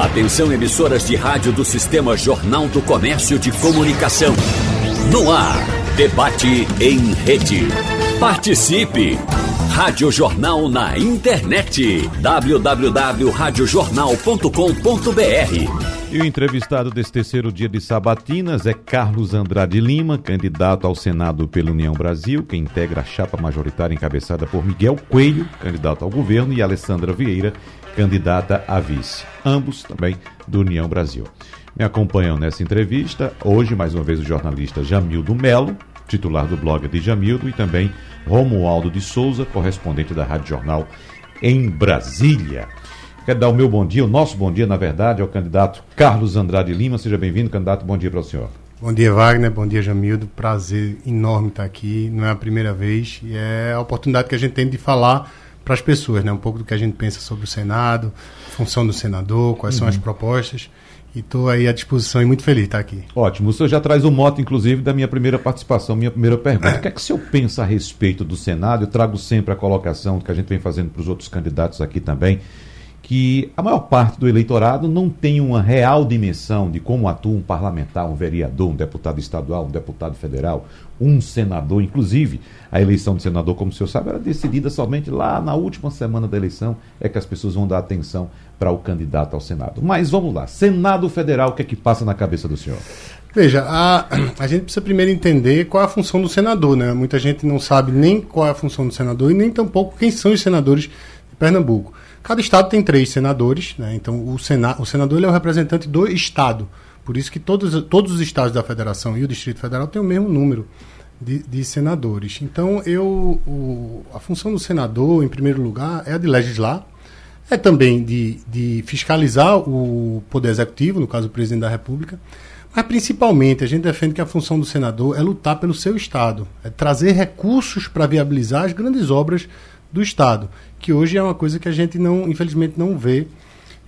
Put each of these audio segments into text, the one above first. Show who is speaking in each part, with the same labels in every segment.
Speaker 1: Atenção emissoras de rádio do Sistema Jornal do Comércio de Comunicação. No ar, debate em rede. Participe! Rádio Jornal na internet. www.radiojornal.com.br
Speaker 2: e o entrevistado desse terceiro dia de sabatinas é Carlos Andrade Lima, candidato ao Senado pela União Brasil, que integra a chapa majoritária encabeçada por Miguel Coelho, candidato ao governo, e Alessandra Vieira, candidata a vice. Ambos também do União Brasil. Me acompanham nessa entrevista hoje, mais uma vez, o jornalista Jamildo Melo, titular do blog de Jamildo, e também Romualdo de Souza, correspondente da Rádio Jornal em Brasília. Quero dar o meu bom dia, o nosso bom dia, na verdade, ao candidato Carlos Andrade Lima. Seja bem-vindo, candidato. Bom dia para o senhor.
Speaker 3: Bom dia, Wagner. Bom dia, Jamildo. Prazer enorme estar aqui. Não é a primeira vez e é a oportunidade que a gente tem de falar para as pessoas, né? Um pouco do que a gente pensa sobre o Senado, função do senador, quais uhum. são as uhum. propostas. E estou aí à disposição e muito feliz de estar aqui.
Speaker 2: Ótimo. O senhor já traz o mote, inclusive, da minha primeira participação, minha primeira pergunta. O que é que o senhor pensa a respeito do Senado? Eu trago sempre a colocação que a gente vem fazendo para os outros candidatos aqui também que a maior parte do eleitorado não tem uma real dimensão de como atua um parlamentar, um vereador, um deputado estadual, um deputado federal, um senador. Inclusive, a eleição de senador, como o senhor sabe, era decidida somente lá na última semana da eleição, é que as pessoas vão dar atenção para o candidato ao Senado. Mas vamos lá, Senado Federal, o que é que passa na cabeça do senhor?
Speaker 3: Veja, a, a gente precisa primeiro entender qual é a função do senador, né? Muita gente não sabe nem qual é a função do senador e nem tampouco quem são os senadores de Pernambuco. Cada estado tem três senadores, né? então o, sena, o senador é o representante do estado. Por isso que todos, todos os estados da federação e o Distrito Federal têm o mesmo número de, de senadores. Então, eu, o, a função do senador, em primeiro lugar, é a de legislar, é também de, de fiscalizar o poder executivo, no caso o presidente da República, mas principalmente a gente defende que a função do senador é lutar pelo seu Estado, é trazer recursos para viabilizar as grandes obras do Estado, que hoje é uma coisa que a gente não, infelizmente, não vê,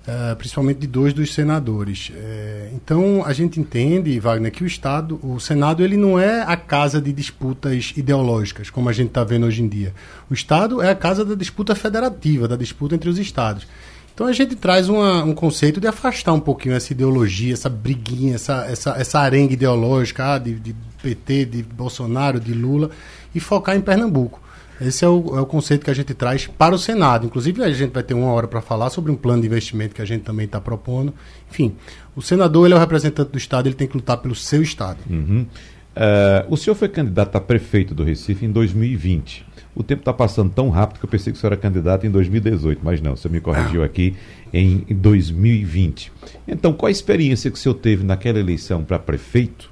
Speaker 3: uh, principalmente de dois dos senadores. Uh, então a gente entende, Wagner, que o Estado, o Senado, ele não é a casa de disputas ideológicas, como a gente está vendo hoje em dia. O Estado é a casa da disputa federativa, da disputa entre os Estados. Então a gente traz uma, um conceito de afastar um pouquinho essa ideologia, essa briguinha, essa, essa, essa arenga ideológica ah, de, de PT, de Bolsonaro, de Lula, e focar em Pernambuco. Esse é o, é o, conceito que a gente traz para o Senado. Inclusive, a gente vai ter uma hora para falar sobre um plano de investimento que a gente também está propondo. Enfim, o senador ele é o representante do Estado, ele tem que lutar pelo seu Estado.
Speaker 2: Uhum. Uh, o senhor foi candidato a prefeito do Recife em 2020. O tempo está passando tão rápido que eu pensei que o senhor era candidato em 2018, mas não, o senhor me corrigiu aqui em 2020. Então, qual a experiência que o senhor teve naquela eleição para prefeito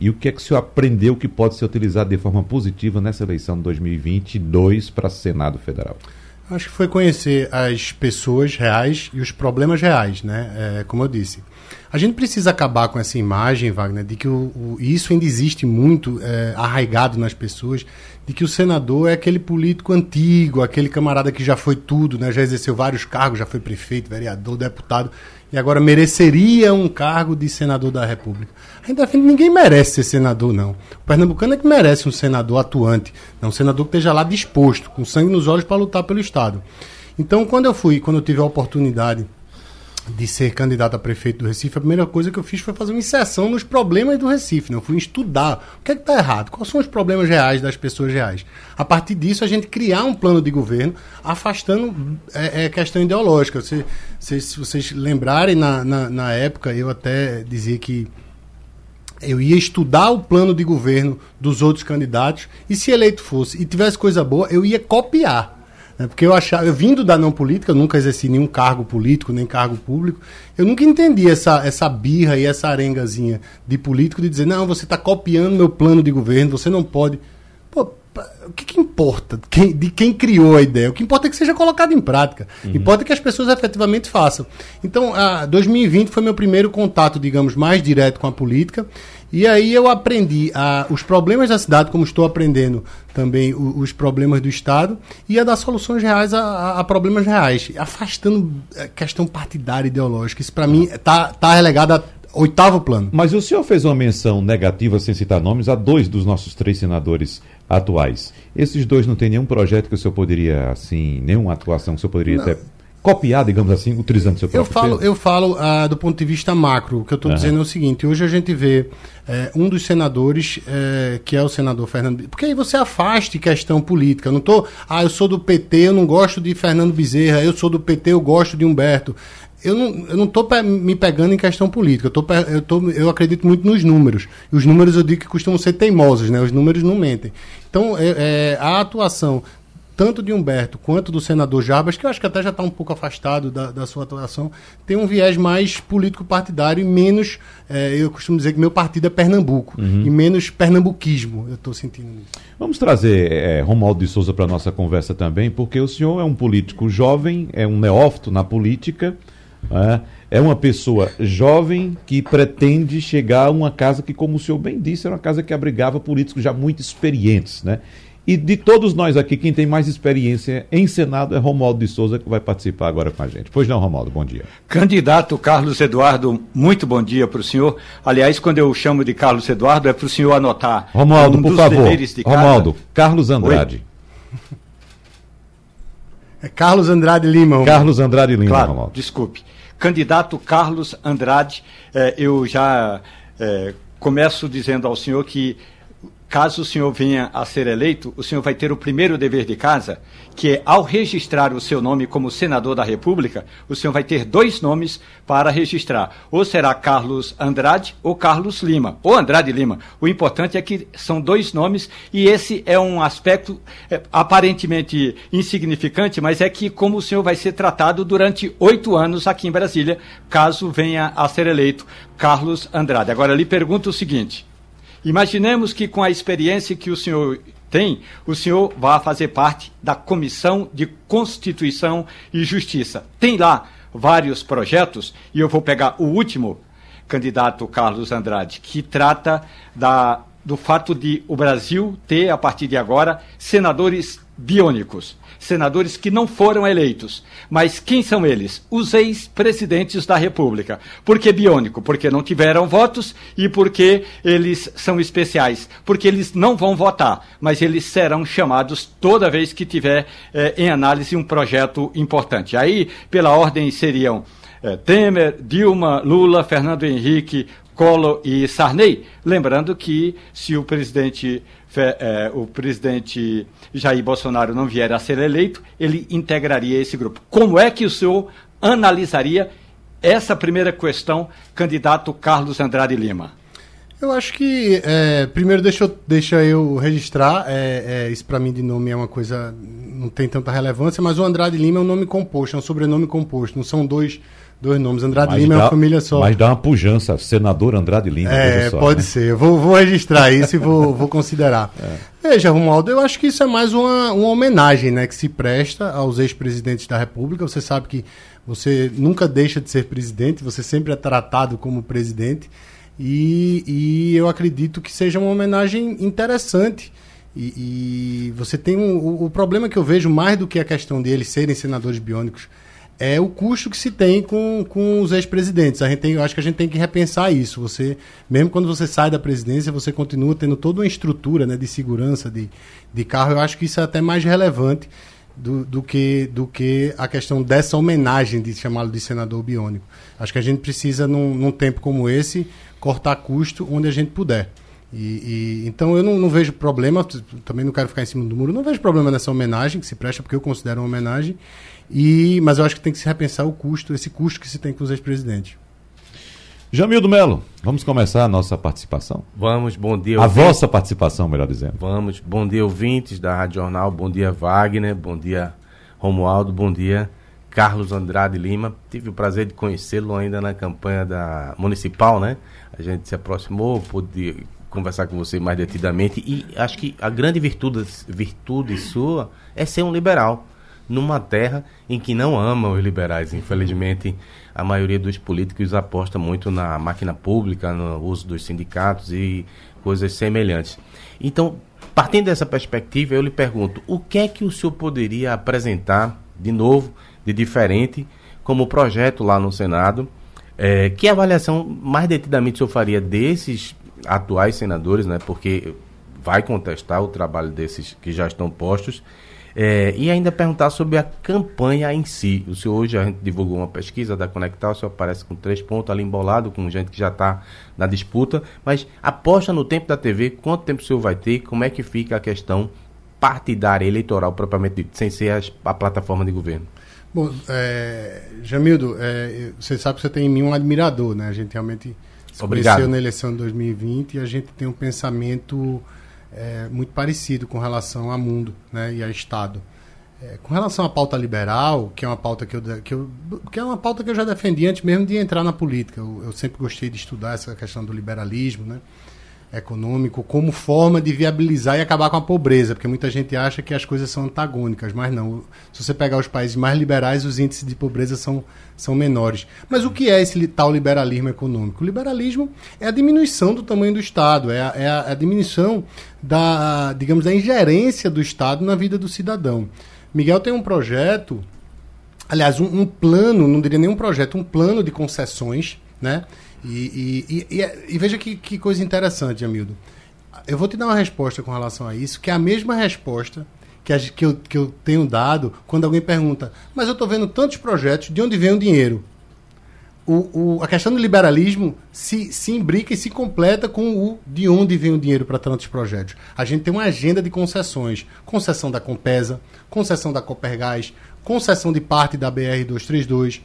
Speaker 2: e o que é que o senhor aprendeu que pode ser utilizado de forma positiva nessa eleição de 2022 para Senado Federal?
Speaker 3: Acho que foi conhecer as pessoas reais e os problemas reais, né? É, como eu disse. A gente precisa acabar com essa imagem, Wagner, de que o, o isso ainda existe muito é, arraigado nas pessoas, de que o senador é aquele político antigo, aquele camarada que já foi tudo, né? já exerceu vários cargos, já foi prefeito, vereador, deputado e agora mereceria um cargo de senador da República. A gente defende que ninguém merece ser senador, não. O pernambucano é que merece um senador atuante, não um senador que esteja lá disposto, com sangue nos olhos para lutar pelo Estado. Então, quando eu fui, quando eu tive a oportunidade de ser candidato a prefeito do Recife, a primeira coisa que eu fiz foi fazer uma inserção nos problemas do Recife. Né? Eu fui estudar o que é está errado, quais são os problemas reais das pessoas reais. A partir disso, a gente criar um plano de governo afastando é, é questão ideológica. Se, se, se vocês lembrarem, na, na, na época, eu até dizia que eu ia estudar o plano de governo dos outros candidatos e se eleito fosse e tivesse coisa boa, eu ia copiar. Né? Porque eu achava, eu vindo da não política, eu nunca exerci nenhum cargo político, nem cargo público, eu nunca entendi essa, essa birra e essa arengazinha de político de dizer, não, você está copiando meu plano de governo, você não pode. Pô, o que, que importa quem, de quem criou a ideia? O que importa é que seja colocado em prática. Uhum. Importa que as pessoas efetivamente façam. Então, a 2020 foi meu primeiro contato, digamos, mais direto com a política. E aí eu aprendi a, os problemas da cidade, como estou aprendendo também o, os problemas do Estado, e a dar soluções reais a, a, a problemas reais, afastando a é, questão partidária ideológica. Isso, para mim, está tá relegado a oitavo plano.
Speaker 2: Mas o senhor fez uma menção negativa, sem citar nomes, a dois dos nossos três senadores atuais. Esses dois não têm nenhum projeto que o senhor poderia, assim, nenhuma atuação que o senhor poderia não. ter copiar, digamos assim, utilizando seu próprio
Speaker 3: eu falo, Eu falo ah, do ponto de vista macro. O que eu estou uhum. dizendo é o seguinte: hoje a gente vê é, um dos senadores, é, que é o senador Fernando. Porque aí você afaste questão política. Eu não estou. Ah, eu sou do PT, eu não gosto de Fernando Bezerra, eu sou do PT, eu gosto de Humberto eu não, eu não tô me pegando em questão política, eu, tô, eu, tô, eu acredito muito nos números. E os números eu digo que costumam ser teimosos, né? Os números não mentem. Então, é, é, a atuação tanto de Humberto quanto do senador Jarbas, que eu acho que até já está um pouco afastado da, da, sua atuação, tem um viés mais político-partidário e menos, é, eu costumo dizer que meu partido é Pernambuco, uhum. e menos pernambuquismo, eu estou sentindo isso.
Speaker 2: Vamos trazer é, Romualdo de Souza para a nossa conversa também, porque o senhor é um político jovem, é um neófito na política, é, é uma pessoa jovem que pretende chegar a uma casa que, como o senhor bem disse, era uma casa que abrigava políticos já muito experientes, né? E de todos nós aqui, quem tem mais experiência em Senado é Romualdo de Souza, que vai participar agora com a gente. Pois não, Romualdo, bom dia.
Speaker 4: Candidato Carlos Eduardo, muito bom dia para o senhor. Aliás, quando eu chamo de Carlos Eduardo, é para o senhor anotar.
Speaker 2: Romualdo, um por favor. Romualdo, Carlos Andrade.
Speaker 3: Oi? É Carlos Andrade Lima.
Speaker 2: Carlos Andrade Lima,
Speaker 4: claro, Romualdo. Desculpe. Candidato Carlos Andrade, eh, eu já eh, começo dizendo ao senhor que caso o senhor venha a ser eleito, o senhor vai ter o primeiro dever de casa, que é, ao registrar o seu nome como senador da República, o senhor vai ter dois nomes para registrar. Ou será Carlos Andrade ou Carlos Lima, ou Andrade Lima. O importante é que são dois nomes e esse é um aspecto é, aparentemente insignificante, mas é que como o senhor vai ser tratado durante oito anos aqui em Brasília, caso venha a ser eleito Carlos Andrade. Agora, lhe pergunto o seguinte. Imaginemos que com a experiência que o senhor tem, o senhor vá fazer parte da Comissão de Constituição e Justiça. Tem lá vários projetos, e eu vou pegar o último, candidato Carlos Andrade, que trata da, do fato de o Brasil ter, a partir de agora, senadores biônicos senadores que não foram eleitos. Mas quem são eles? Os ex-presidentes da República. Por que biônico? Porque não tiveram votos e porque eles são especiais. Porque eles não vão votar, mas eles serão chamados toda vez que tiver eh, em análise um projeto importante. Aí, pela ordem, seriam eh, Temer, Dilma, Lula, Fernando Henrique, Collor e Sarney. Lembrando que se o presidente é, o presidente Jair Bolsonaro não vier a ser eleito, ele integraria esse grupo. Como é que o senhor analisaria essa primeira questão, candidato Carlos Andrade Lima?
Speaker 3: Eu acho que, é, primeiro, deixa eu, deixa eu registrar, é, é, isso para mim de nome é uma coisa, não tem tanta relevância, mas o Andrade Lima é um nome composto, é um sobrenome composto, não são dois Dois nomes. Andrade mas Lima dá, é uma família só.
Speaker 2: Mas dá uma pujança. Senador Andrade Lima.
Speaker 3: É, só, pode né? ser. Eu vou, vou registrar isso e vou, vou considerar. É. Veja, Romualdo, eu acho que isso é mais uma, uma homenagem né, que se presta aos ex-presidentes da República. Você sabe que você nunca deixa de ser presidente, você sempre é tratado como presidente. E, e eu acredito que seja uma homenagem interessante. E, e você tem um, o, o problema que eu vejo mais do que a questão de eles serem senadores biônicos é o custo que se tem com, com os ex-presidentes. A gente tem, eu acho que a gente tem que repensar isso. Você, mesmo quando você sai da presidência, você continua tendo toda uma estrutura né, de segurança de, de carro. Eu acho que isso é até mais relevante do, do, que, do que a questão dessa homenagem de chamá-lo de senador biônico. Acho que a gente precisa, num, num tempo como esse, cortar custo onde a gente puder. E, e, então eu não, não, vejo problema, também não quero ficar em cima do muro, não vejo problema nessa homenagem que se presta, porque eu considero uma homenagem. E, mas eu acho que tem que se repensar o custo, esse custo que se tem com os ex-presidentes.
Speaker 2: Jamildo Melo, vamos começar a nossa participação?
Speaker 5: Vamos, bom dia.
Speaker 2: A ouvintes. vossa participação, melhor dizendo.
Speaker 5: Vamos, bom dia, ouvintes da Rádio Jornal, bom dia, Wagner, bom dia, Romualdo, bom dia, Carlos Andrade Lima. Tive o prazer de conhecê-lo ainda na campanha da municipal, né? A gente se aproximou, pude conversar com você mais detidamente e acho que a grande virtude, virtude sua é ser um liberal numa terra em que não amam os liberais. Infelizmente, a maioria dos políticos aposta muito na máquina pública, no uso dos sindicatos e coisas semelhantes. Então, partindo dessa perspectiva, eu lhe pergunto: o que é que o senhor poderia apresentar de novo, de diferente, como projeto lá no Senado? É, que avaliação mais detidamente o senhor faria desses atuais senadores, né? Porque vai contestar o trabalho desses que já estão postos É, e ainda perguntar sobre a campanha em si. O senhor hoje a gente divulgou uma pesquisa da Conectar, o senhor aparece com três pontos ali embolado, com gente que já está na disputa, mas aposta no tempo da TV, quanto tempo o senhor vai ter, como é que fica a questão partidária, eleitoral, propriamente dito, sem ser a, a plataforma de governo?
Speaker 3: Bom, é, Jamildo, é, você sabe que você tem em mim um admirador, né? A gente realmente se Obrigado. conheceu na eleição de 2020 e a gente tem um pensamento é, muito parecido com relação ao mundo né, e ao Estado. É, com relação à pauta liberal, que é uma pauta que eu, que eu, que é uma pauta que eu já defendi antes mesmo de entrar na política. Eu, eu sempre gostei de estudar essa questão do liberalismo, né? Econômico como forma de viabilizar e acabar com a pobreza, porque muita gente acha que as coisas são antagônicas, mas não. Se você pegar os países mais liberais, os índices de pobreza são, são menores. Mas o que é esse tal liberalismo econômico? O liberalismo é a diminuição do tamanho do Estado, é a, é a, a diminuição da, digamos, da ingerência do Estado na vida do cidadão. Miguel tem um projeto, aliás, um, um plano, não diria nem um projeto, um plano de concessões, né? E, e, e, e veja que, que, coisa interessante, Amildo. Eu vou te dar uma resposta com relação a isso, que é a mesma resposta que, a, que, eu, que eu tenho dado quando alguém pergunta: Mas eu estou vendo tantos projetos, de onde vem o dinheiro? O, o, a questão do liberalismo se, se imbrica e se completa com o de onde vem o dinheiro para tantos projetos. A gente tem uma agenda de concessões: concessão da Compesa, concessão da Copergás, concessão de parte da BR-232,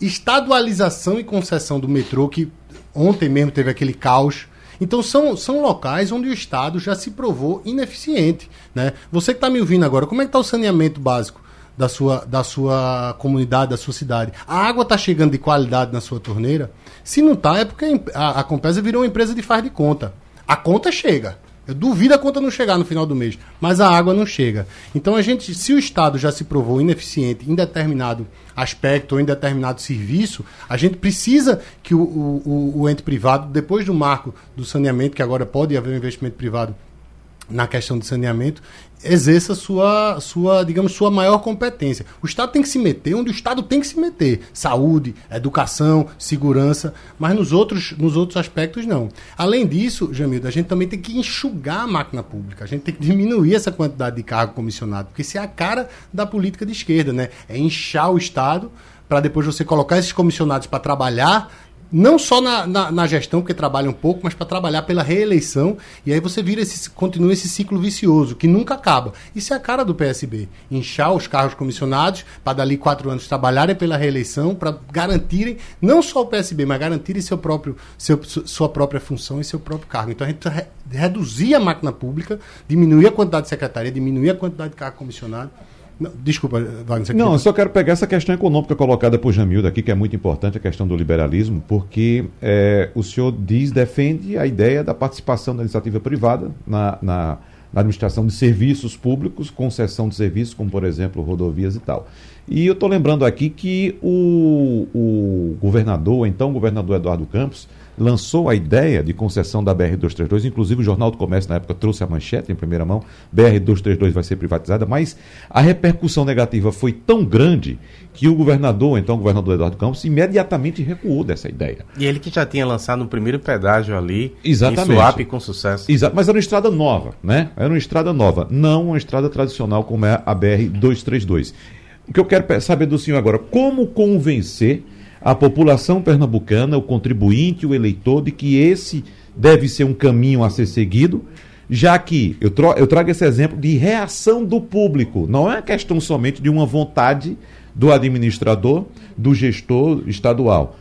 Speaker 3: estadualização e concessão do metrô, que ontem mesmo teve aquele caos. Então são, são locais onde o Estado já se provou ineficiente. Né? Você que está me ouvindo agora, como é que está o saneamento básico da sua, da sua comunidade, da sua cidade? A água está chegando de qualidade na sua torneira? Se não está, é porque a, a Compesa virou uma empresa de faz de conta. A conta chega. Eu duvido a conta não chegar no final do mês, mas a água não chega. Então a gente, se o Estado já se provou ineficiente em determinado aspecto ou em determinado serviço, a gente precisa que o, o, o ente privado, depois do marco do saneamento, que agora pode haver um investimento privado na questão de saneamento, exerça sua, sua, digamos, sua maior competência. O Estado tem que se meter onde o Estado tem que se meter. Saúde, educação, segurança, mas nos outros, nos outros aspectos não. Além disso, Jamildo, a gente também tem que enxugar a máquina pública. A gente tem que diminuir essa quantidade de cargo comissionado, porque isso é a cara da política de esquerda, né? É inchar o Estado para depois você colocar esses comissionados para trabalhar não só na, na, na, gestão, porque trabalha um pouco, mas para trabalhar pela reeleição. E aí você vira esse, continua esse ciclo vicioso, que nunca acaba. Isso é a cara do PSB. Inchar os carros comissionados para dali quatro anos trabalharem pela reeleição, para garantirem, não só o PSB, mas garantirem seu próprio, seu, sua própria função e seu próprio cargo. Então a gente re, reduzir a máquina pública, diminuir a quantidade de secretaria, diminuir a quantidade de carro comissionado não, desculpa, Wagner.
Speaker 2: Não, eu só quero pegar essa questão econômica colocada por Jamildo aqui, que é muito importante, a questão do liberalismo, porque é, o senhor diz, defende a ideia da participação da iniciativa privada na, na, na administração de serviços públicos, concessão de serviços, como por exemplo rodovias e tal. E eu estou lembrando aqui que o, o governador, então governador Eduardo Campos, lançou a ideia de concessão da BR-232, inclusive o Jornal do Comércio na época trouxe a manchete em primeira mão, BR-232 vai ser privatizada, mas a repercussão negativa foi tão grande que o governador, então o governador Eduardo Campos, imediatamente recuou dessa ideia.
Speaker 5: E ele que já tinha lançado no primeiro pedágio ali,
Speaker 2: Exatamente.
Speaker 5: em Suape com sucesso.
Speaker 2: Exato, mas era uma estrada nova, né? Era uma estrada nova, não uma estrada tradicional como é a BR-232. O que eu quero saber do senhor agora, como convencer a população pernambucana, o contribuinte, o eleitor, de que esse deve ser um caminho a ser seguido, já que eu, eu trago esse exemplo de reação do público, não é questão somente de uma vontade do administrador, do gestor estadual.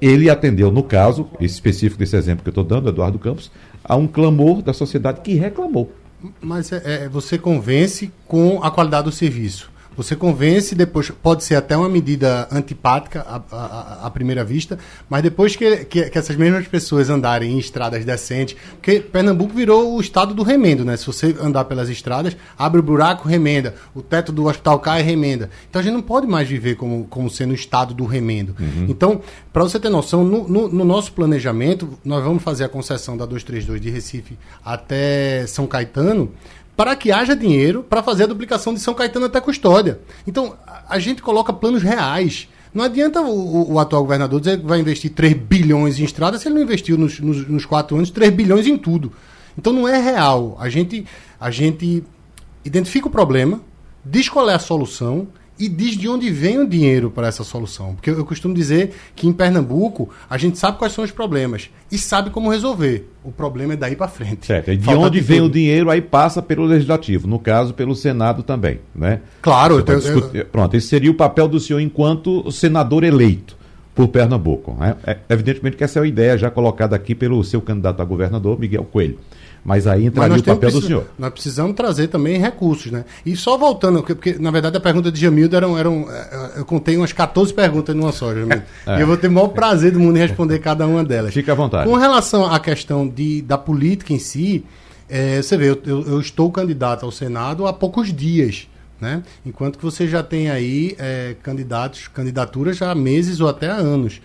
Speaker 2: Ele atendeu, no caso específico desse exemplo que eu estou dando, Eduardo Campos, a um clamor da sociedade que reclamou.
Speaker 3: Mas é, é, você convence com a qualidade do serviço. Você convence, depois pode ser até uma medida antipática à, à, à primeira vista, mas depois que, que, que, essas mesmas pessoas andarem em estradas decentes, porque Pernambuco virou o estado do remendo, né? Se você andar pelas estradas, abre o buraco, remenda, o teto do hospital cai, remenda. Então a gente não pode mais viver como, como sendo o estado do remendo. Uhum. Então, para você ter noção, no, no, no nosso planejamento, nós vamos fazer a concessão da 232 de Recife até São Caetano para que haja dinheiro para fazer a duplicação de São Caetano até Custódia. Então, a gente coloca planos reais. Não adianta o, o, o, atual governador dizer que vai investir 3 bilhões em estradas se ele não investiu nos, nos, nos quatro anos 3 bilhões em tudo. Então não é real. A gente, a gente identifica o problema, diz qual é a solução e diz de onde vem o dinheiro para essa solução. Porque eu, costumo dizer que em Pernambuco a gente sabe quais são os problemas e sabe como resolver. O problema é daí para frente.
Speaker 2: Certo. E de Falta onde de vem tudo. o dinheiro aí passa pelo legislativo, no caso pelo Senado também, né?
Speaker 3: Claro.
Speaker 2: Eu, eu, Pronto, esse seria o papel do senhor enquanto senador eleito por Pernambuco. Né? É, evidentemente que essa é a ideia já colocada aqui pelo seu candidato a governador, Miguel Coelho. Mas aí entraria Mas o papel do senhor.
Speaker 3: Nós precisamos trazer também recursos, né? E só voltando, porque, na verdade a pergunta de Jamildo eram, eram. É, eu contei umas 14 perguntas numa só, Jamildo. É. E eu vou ter o maior prazer do mundo em responder cada uma delas.
Speaker 2: Fique à vontade.
Speaker 3: Com relação à questão de, da política em si, é, você vê, eu, eu, eu estou candidato ao Senado há poucos dias. Né? Enquanto que você já tem aí é, candidatos, candidaturas já há meses ou até há anos.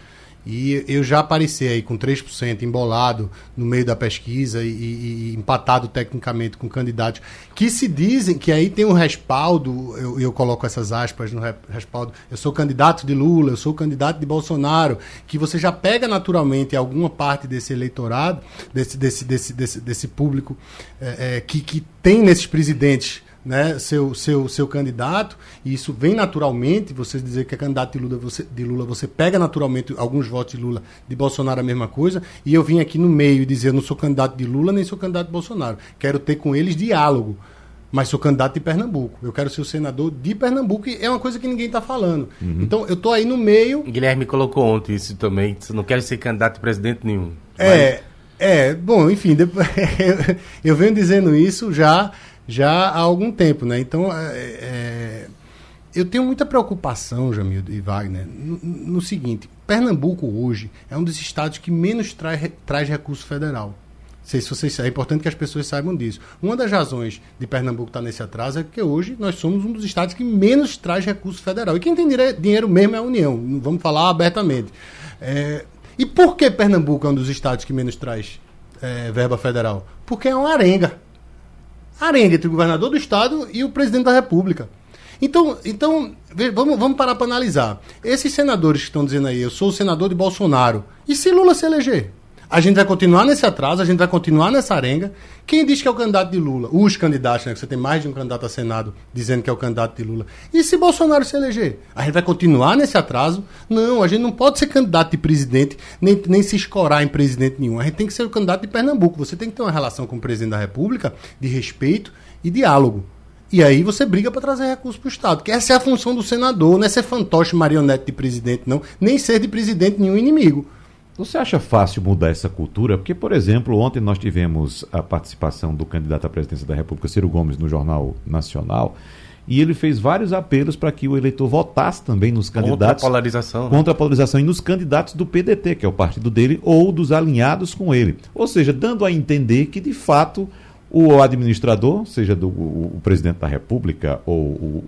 Speaker 3: E eu já apareci aí com 3% embolado no meio da pesquisa e, e, e, empatado tecnicamente com candidatos que se dizem que aí tem um respaldo, eu, eu coloco essas aspas no respaldo, eu sou candidato de Lula, eu sou candidato de Bolsonaro, que você já pega naturalmente alguma parte desse eleitorado, desse, desse, desse, desse, desse público é, é, que, que tem nesses presidentes né, seu, seu, seu candidato, e isso vem naturalmente, você dizer que é candidato de Lula, você, de Lula, você pega naturalmente alguns votos de Lula, de Bolsonaro a mesma coisa, e eu vim aqui no meio dizer, eu não sou candidato de Lula, nem sou candidato de Bolsonaro. Quero ter com eles diálogo, mas sou candidato de Pernambuco. Eu quero ser o senador de Pernambuco, e é uma coisa que ninguém está falando. Uhum. Então, eu estou aí no meio...
Speaker 5: Guilherme colocou ontem isso também, você não quer ser candidato de presidente nenhum.
Speaker 3: É, mas... é, bom, enfim, depois, eu venho dizendo isso já já há algum tempo, né? Então, é, é, eu tenho muita preocupação, Jamil e Wagner, no, no, seguinte: Pernambuco hoje é um dos estados que menos traz, traz recurso federal. Sei se vocês, é importante que as pessoas saibam disso. Uma das razões de Pernambuco estar nesse atraso é que hoje nós somos um dos estados que menos traz recurso federal. E quem tem dinheiro mesmo é a União. Vamos falar abertamente. É, e por que Pernambuco é um dos estados que menos traz é, verba federal? Porque é uma arenga arenga entre o governador do estado e o presidente da república. Então, então vamos, vamos parar para analisar. Esses senadores que estão dizendo aí, eu sou o senador de Bolsonaro. E se Lula se eleger? A gente vai continuar nesse atraso, a gente vai continuar nessa arenga. Quem diz que é o candidato de Lula? Os candidatos, né? Que você tem mais de um candidato a Senado dizendo que é o candidato de Lula. E se Bolsonaro se eleger? A gente vai continuar nesse atraso? Não, a gente não pode ser candidato de presidente, nem, nem se escorar em presidente nenhum. A gente tem que ser o candidato de Pernambuco. Você tem que ter uma relação com o presidente da República de respeito e diálogo. E aí você briga para trazer recursos para o Estado. Que essa é a função do senador, não é ser fantoche marionete de presidente, não, nem ser de presidente nenhum inimigo.
Speaker 2: Você acha fácil mudar essa cultura? Porque, por exemplo, ontem nós tivemos a participação do candidato à presidência da República, Ciro Gomes, no Jornal Nacional, e ele fez vários apelos para que o eleitor votasse também nos candidatos. Contra a
Speaker 5: polarização. Né?
Speaker 2: Contra a polarização e nos candidatos do PDT, que é o partido dele, ou dos alinhados com ele. Ou seja, dando a entender que, de fato, o administrador, seja do, o, o presidente da República ou o,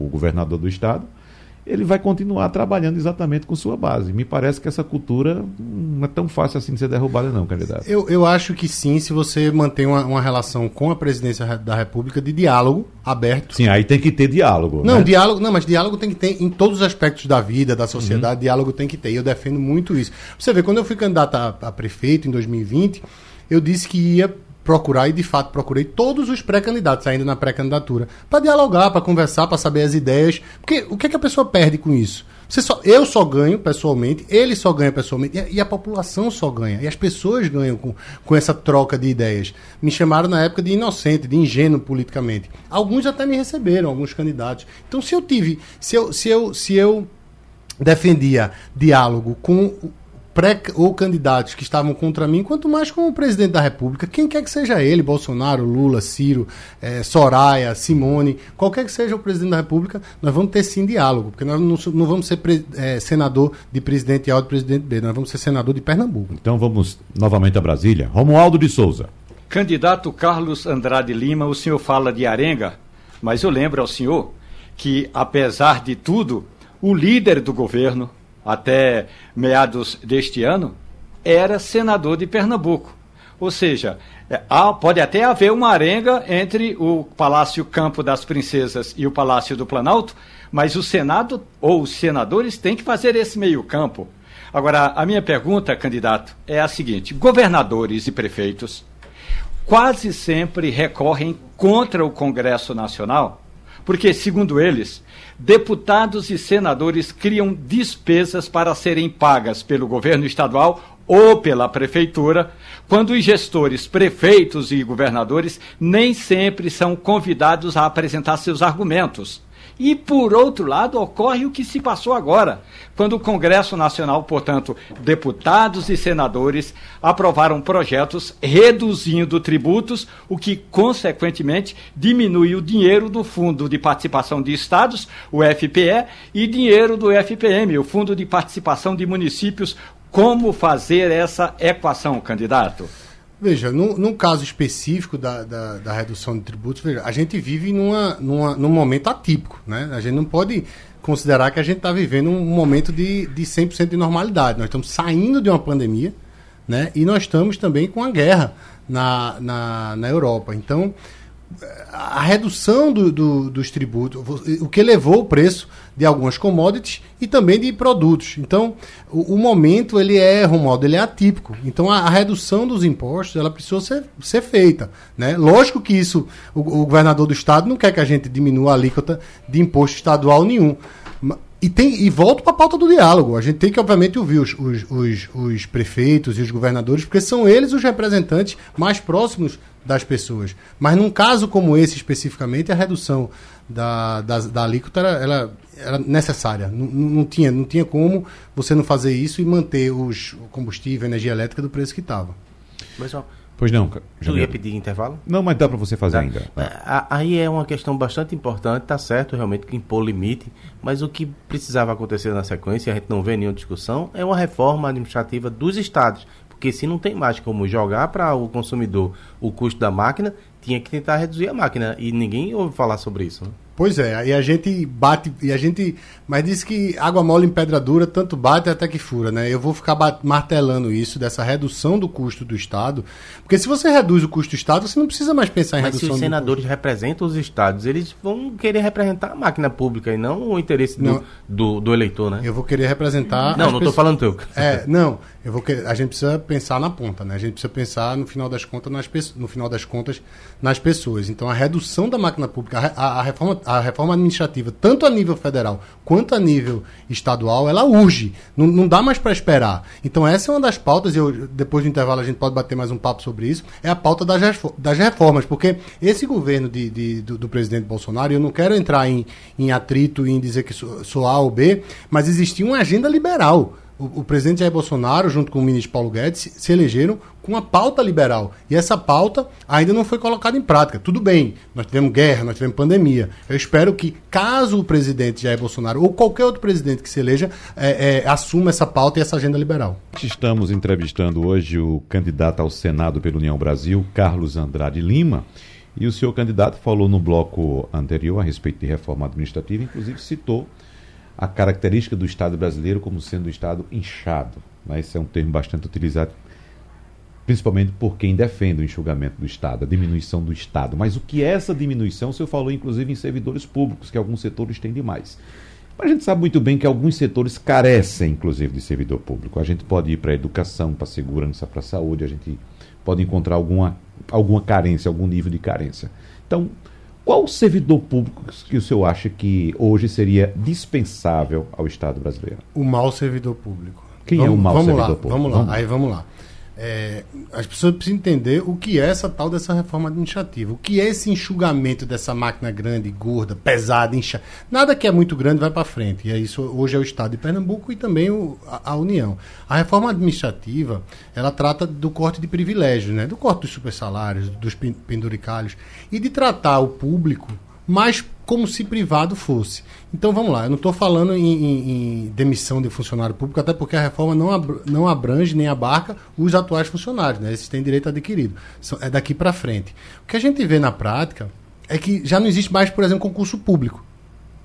Speaker 2: o, o governador do Estado, ele vai continuar trabalhando exatamente com sua base. Me parece que essa cultura não é tão fácil assim de ser derrubada, não, candidato.
Speaker 3: Eu, eu acho que sim, se você mantém uma, uma relação com a presidência da República de diálogo aberto.
Speaker 2: Sim, aí tem que ter diálogo.
Speaker 3: Não, né? diálogo, não, mas diálogo tem que ter em todos os aspectos da vida, da sociedade, uhum. diálogo tem que ter. E eu defendo muito isso. Você vê, quando eu fui candidato a, a prefeito em 2020, eu disse que ia procurar, e de fato procurei todos os pré-candidatos ainda na pré-candidatura, para dialogar, para conversar, para saber as ideias. Porque o que, é que a pessoa perde com isso? Você só, eu só ganho pessoalmente, ele só ganha pessoalmente, e a, e a, população só ganha, e as pessoas ganham com, com essa troca de ideias. Me chamaram na época de inocente, de ingênuo politicamente. Alguns até me receberam, alguns candidatos. Então, se eu tive, se eu, se eu, se eu defendia diálogo com pré ou candidatos que estavam contra mim, quanto mais com o presidente da República, quem quer que seja ele, Bolsonaro, Lula, Ciro, é, Soraya, Simone, qualquer que seja o presidente da República, nós vamos ter sim diálogo, porque nós não, não vamos ser é, senador de presidente A ou de presidente B, nós vamos ser senador de Pernambuco.
Speaker 2: Então vamos novamente a Brasília. Romualdo de Souza.
Speaker 4: Candidato Carlos Andrade Lima, o senhor fala de arenga, mas eu lembro ao senhor que, apesar de tudo, o líder do governo, até meados deste ano, era senador de Pernambuco. Ou seja, é, pode até haver uma arenga entre o Palácio Campo das Princesas e o Palácio do Planalto, mas o Senado ou os senadores têm que fazer esse meio-campo. Agora, a minha pergunta, candidato, é a seguinte: governadores e prefeitos quase sempre recorrem contra o Congresso Nacional porque, segundo eles, deputados e senadores criam despesas para serem pagas pelo governo estadual ou pela prefeitura, quando os gestores, prefeitos e governadores nem sempre são convidados a apresentar seus argumentos. E, por outro lado, ocorre o que se passou agora, quando o Congresso Nacional, portanto, deputados e senadores, aprovaram projetos reduzindo tributos, o que, consequentemente, diminui o dinheiro do Fundo de Participação de Estados, o FPE, e dinheiro do FPM, o Fundo de Participação de Municípios. Como fazer essa equação, candidato?
Speaker 3: Veja, no, caso específico da, da, da, redução de tributos, veja, a gente vive numa, numa, num momento atípico. Né? A gente não pode considerar que a gente está vivendo um momento de, de 100% de normalidade. Nós estamos saindo de uma pandemia né? e nós estamos também com a guerra na, na, na Europa. Então, a redução do, do, dos tributos, o que elevou o preço de algumas commodities e também de produtos. Então, o, o momento ele é, Romualdo, ele é atípico. Então, a, a, redução dos impostos ela precisou ser, ser feita. Né? Lógico que isso, o, o governador do estado não quer que a gente diminua a alíquota de imposto estadual nenhum. E, tem, e volto para a pauta do diálogo. A gente tem que, obviamente, ouvir os, os, os, os, prefeitos e os governadores, porque são eles os representantes mais próximos das pessoas. Mas num caso como esse especificamente, a redução da, da, da alíquota era, ela, era necessária. Não, não, tinha, não tinha como você não fazer isso e manter os, o combustível, a energia elétrica do preço que estava.
Speaker 2: Mas, ó, Pois não,
Speaker 5: Tu ia pedir intervalo?
Speaker 2: Não, mas dá para você fazer
Speaker 5: tá.
Speaker 2: ainda.
Speaker 5: É, aí é uma questão bastante importante, tá certo realmente que impor limite, mas o que precisava acontecer na sequência, a gente não vê nenhuma discussão, é uma reforma administrativa dos estados. Porque se não tem mais como jogar para o consumidor o custo da máquina, tinha que tentar reduzir a máquina. E ninguém ouve falar sobre isso. Né?
Speaker 3: Pois é, e a gente bate, e a gente. Mas diz que água mole em pedra dura, tanto bate até que fura, né? Eu vou ficar martelando isso, dessa redução do custo do Estado. Porque se você reduz o custo do Estado, você não precisa mais pensar em
Speaker 5: mas
Speaker 3: redução
Speaker 5: Mas se os senadores representam os Estados, eles vão querer representar a máquina pública e não o interesse do, do, do, eleitor, né?
Speaker 3: Eu vou querer representar.
Speaker 5: Não, não estou falando teu.
Speaker 3: É, não. Eu vou querer, a gente precisa pensar na ponta, né? A gente precisa pensar no final das contas nas no final das contas nas pessoas. Então a redução da máquina pública, a, a reforma, a reforma administrativa tanto a nível federal quanto a nível estadual, ela urge. Não, não dá mais para esperar. Então, essa é uma das pautas, e eu, depois do intervalo a gente pode bater mais um papo sobre isso, é a pauta das, das reformas. Porque esse governo de, de do, do, presidente Bolsonaro, eu não quero entrar em, em atrito e em dizer que sou, sou A ou B, mas existia uma agenda liberal o, o, presidente Jair Bolsonaro, junto com o ministro Paulo Guedes, se elegeram com uma pauta liberal. E essa pauta ainda não foi colocada em prática. Tudo bem, nós tivemos guerra, nós tivemos pandemia. Eu espero que, caso o presidente Jair Bolsonaro ou qualquer outro presidente que se eleja, é, é, assuma essa pauta e essa agenda liberal.
Speaker 2: Estamos entrevistando hoje o candidato ao Senado pela União Brasil, Carlos Andrade Lima. E o senhor candidato falou no bloco anterior a respeito de reforma administrativa, inclusive citou a característica do Estado brasileiro como sendo um Estado inchado. Né? Esse é um termo bastante utilizado, principalmente por quem defende o enxugamento do Estado, a diminuição do Estado. Mas o que é essa diminuição? O senhor falou, inclusive, em servidores públicos, que alguns setores têm demais. Mas a gente sabe muito bem que alguns setores carecem, inclusive, de servidor público. A gente pode ir para a educação, para a segurança, para a saúde, a gente pode encontrar alguma, alguma carência, algum nível de carência. Então, qual servidor público que o senhor acha que hoje seria dispensável ao Estado brasileiro?
Speaker 3: O mau servidor público.
Speaker 2: Quem vamos, é o mau servidor
Speaker 3: lá,
Speaker 2: público?
Speaker 3: Vamos lá, vamos. aí vamos lá. É, as pessoas precisam entender o que é essa tal dessa reforma administrativa. O que é esse enxugamento dessa máquina grande, gorda, pesada, incha. Nada que é muito grande vai para frente. E é isso hoje é o Estado de Pernambuco e também o, a, a, União. A reforma administrativa, ela trata do corte de privilégios, né? do corte dos supersalários, dos penduricalhos, e de tratar o público mais como se privado fosse. Então vamos lá, eu não estou falando em, em, em, demissão de funcionário público, até porque a reforma não, ab não abrange nem abarca os atuais funcionários, né? esses têm direito adquirido. É daqui para frente. O que a gente vê na prática é que já não existe mais, por exemplo, concurso público.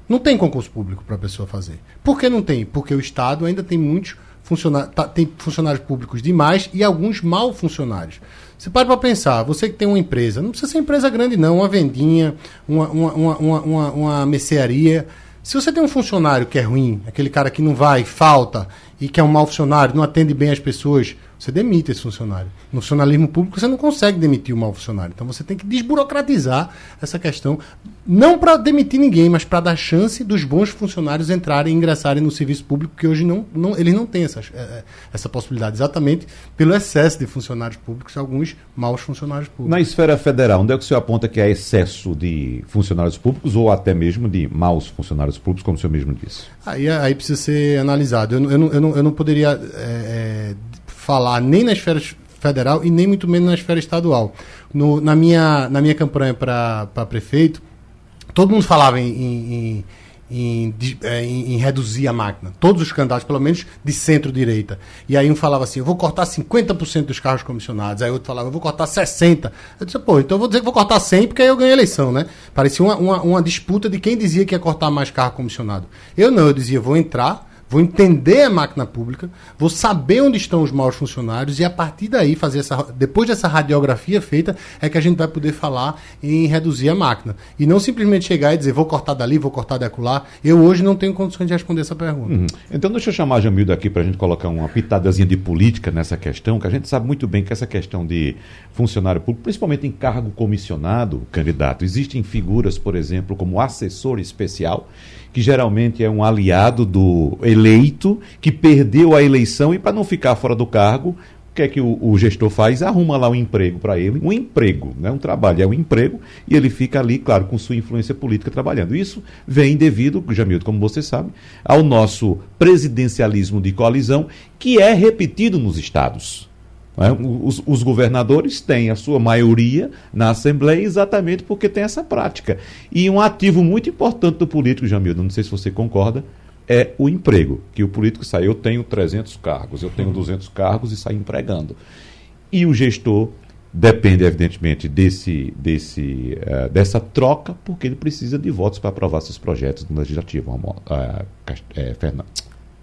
Speaker 3: Não tem concurso público para a pessoa fazer. Por que não tem? Porque o Estado ainda tem muitos funcionários, tá, tem funcionários públicos demais e alguns mal funcionários. Você para para pensar, você que tem uma empresa, não precisa ser empresa grande não, uma vendinha, uma, uma, uma, uma, uma mercearia. Se você tem um funcionário que é ruim, aquele cara que não vai, falta, e que é um mau funcionário, não atende bem as pessoas, Você demite esse funcionário. No funcionalismo público, você não consegue demitir o mau funcionário. Então, você tem que desburocratizar essa questão, não para demitir ninguém, mas para dar chance dos bons funcionários entrarem e ingressarem no serviço público, que hoje não, não, eles não têm essa, é, essa possibilidade, exatamente pelo excesso de funcionários públicos e alguns maus funcionários públicos.
Speaker 2: Na esfera federal, onde é que o senhor aponta que há excesso de funcionários públicos ou até mesmo de maus funcionários públicos, como o senhor mesmo disse?
Speaker 3: Aí, aí precisa ser analisado. Eu, eu, não, eu, não, eu não poderia é, falar nem na esfera federal e nem muito menos na esfera estadual. No, na, minha, na minha campanha para prefeito, todo mundo falava em, em, em, é, em, em, reduzir a máquina. Todos os candidatos, pelo menos de centro-direita. E aí um falava assim: eu vou cortar 50% dos carros comissionados. Aí outro falava: eu vou cortar 60%. Eu disse: pô, então eu vou dizer que vou cortar 100% porque aí eu ganhei a eleição, né? Parecia uma, uma, uma disputa de quem dizia que ia cortar mais carro comissionado. Eu não, eu dizia: vou entrar vou entender a máquina pública, vou saber onde estão os maus funcionários e a partir daí fazer essa depois dessa radiografia feita é que a gente vai poder falar em reduzir a máquina e não simplesmente chegar e dizer vou cortar dali, vou cortar de acolá. Eu hoje não tenho condições de responder essa pergunta. Uhum.
Speaker 2: Então deixa eu chamar a Jamildo aqui para a gente colocar uma pitadazinha de política nessa questão, que a gente sabe muito bem que essa questão de funcionário público, principalmente em cargo comissionado, candidato, existem figuras, por exemplo, como assessor especial que geralmente é um aliado do eleito, que perdeu a eleição e para não ficar fora do cargo, o que é que o, o gestor faz? Arruma lá um emprego para ele, um emprego, não é um trabalho, é um emprego, e ele fica ali, claro, com sua influência política trabalhando. Isso vem devido, Jamildo, como você sabe, ao nosso presidencialismo de coalizão, que é repetido nos estados. É? Os, os, governadores têm a sua maioria na Assembleia exatamente porque tem essa prática. E um ativo muito importante do político, Jamildo, não sei se você concorda, é o emprego. Que o político sai, eu tenho 300 cargos, eu tenho 200 cargos e sai empregando. E o gestor depende, evidentemente, desse, desse, uh, dessa troca, porque ele precisa de votos para aprovar seus projetos no Legislativo. Uh, Fernando.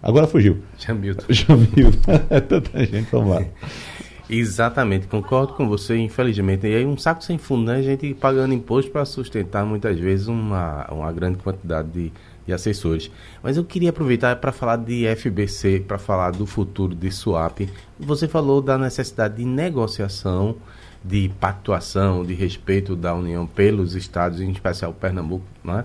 Speaker 2: Agora fugiu.
Speaker 5: Jamilton.
Speaker 2: Jamilton. É tanta gente, vamos lá.
Speaker 5: Exatamente, concordo com você, infelizmente. E aí um saco sem fundo, né? A gente pagando imposto para sustentar muitas vezes uma, uma grande quantidade de, de assessores. Mas eu queria aproveitar para falar de FBC, para falar do futuro de swap. Você falou da necessidade de negociação, de pactuação, de respeito da União pelos estados, em especial Pernambuco, né?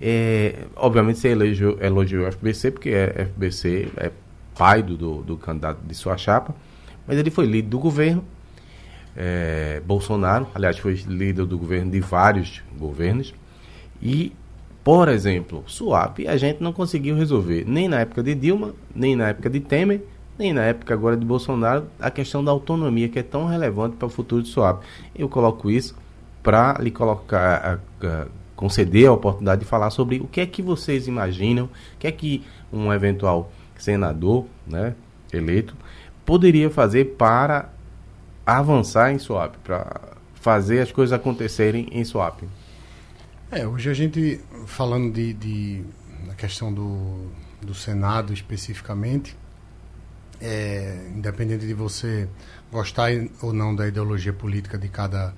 Speaker 5: É, obviamente você elogiou, elogiou o FBC, porque é, FBC é pai do, do, do candidato de sua chapa mas ele foi líder do governo é, Bolsonaro, aliás, foi líder do governo de vários governos. E, por exemplo, Suape a gente não conseguiu resolver, nem na época de Dilma, nem na época de Temer, nem na época agora de Bolsonaro, a questão da autonomia, que é tão relevante para o futuro de Suape. Eu coloco isso para lhe colocar, a, a, conceder a oportunidade de falar sobre o que é que vocês imaginam, o que é que um eventual senador né, eleito poderia fazer para avançar em swap, para fazer as coisas acontecerem em swap?
Speaker 3: É, hoje a gente, falando de, de na questão do, do Senado especificamente, é, independente de você gostar ou não da ideologia política de cada,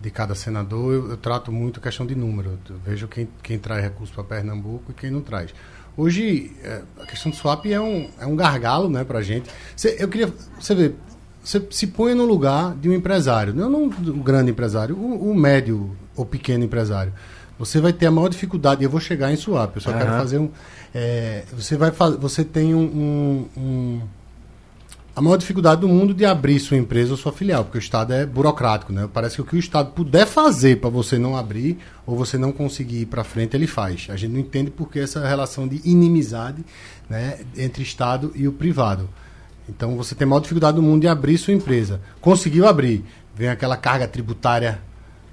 Speaker 3: de cada senador, eu, eu trato muito a questão de número. Eu vejo quem, quem traz recursos para Pernambuco e quem não traz. Hoje, é, a questão do swap é um, é um gargalo né, para a gente. Cê, eu queria. Você vê, você se põe no lugar de um empresário, não um, um grande empresário, o, um, médio ou pequeno empresário. Você vai ter a maior dificuldade. Eu vou chegar em swap, eu só uhum. quero fazer um. É, você, vai você tem um, um a maior dificuldade do mundo de abrir sua empresa ou sua filial, porque o Estado é burocrático, né? Parece que o que o Estado puder fazer para você não abrir ou você não conseguir ir para frente, ele faz. A gente não entende por que essa relação de inimizade né, entre Estado e o privado. Então você tem a maior dificuldade do mundo de abrir sua empresa. Conseguiu abrir, vem aquela carga tributária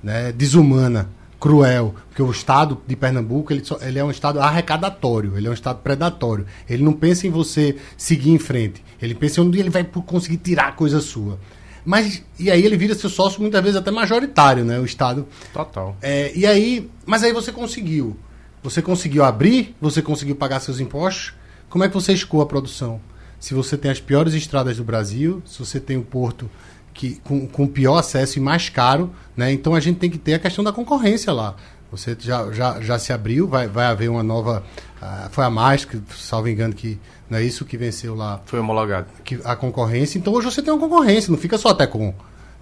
Speaker 3: né, desumana cruel, porque o Estado de Pernambuco ele, só, ele é um Estado arrecadatório, ele é um Estado predatório. Ele não pensa em você seguir em frente, ele pensa em onde ele vai conseguir tirar a coisa sua. Mas, e aí ele vira seu sócio muitas vezes até majoritário, né? O Estado.
Speaker 5: Total.
Speaker 3: É, e aí, mas aí você conseguiu. Você conseguiu abrir, você conseguiu pagar seus impostos. Como é que você escoa a produção? Se você tem as piores estradas do Brasil, se você tem o porto que, com, com pior acesso e mais caro, né? Então a gente tem que ter a questão da concorrência lá. Você já, já, já se abriu, vai, vai haver uma nova. Uh, foi a mais, que, salvo engano, que não é isso que venceu lá.
Speaker 5: Foi homologado.
Speaker 3: Que, a concorrência. Então hoje você tem uma concorrência, não fica só até com.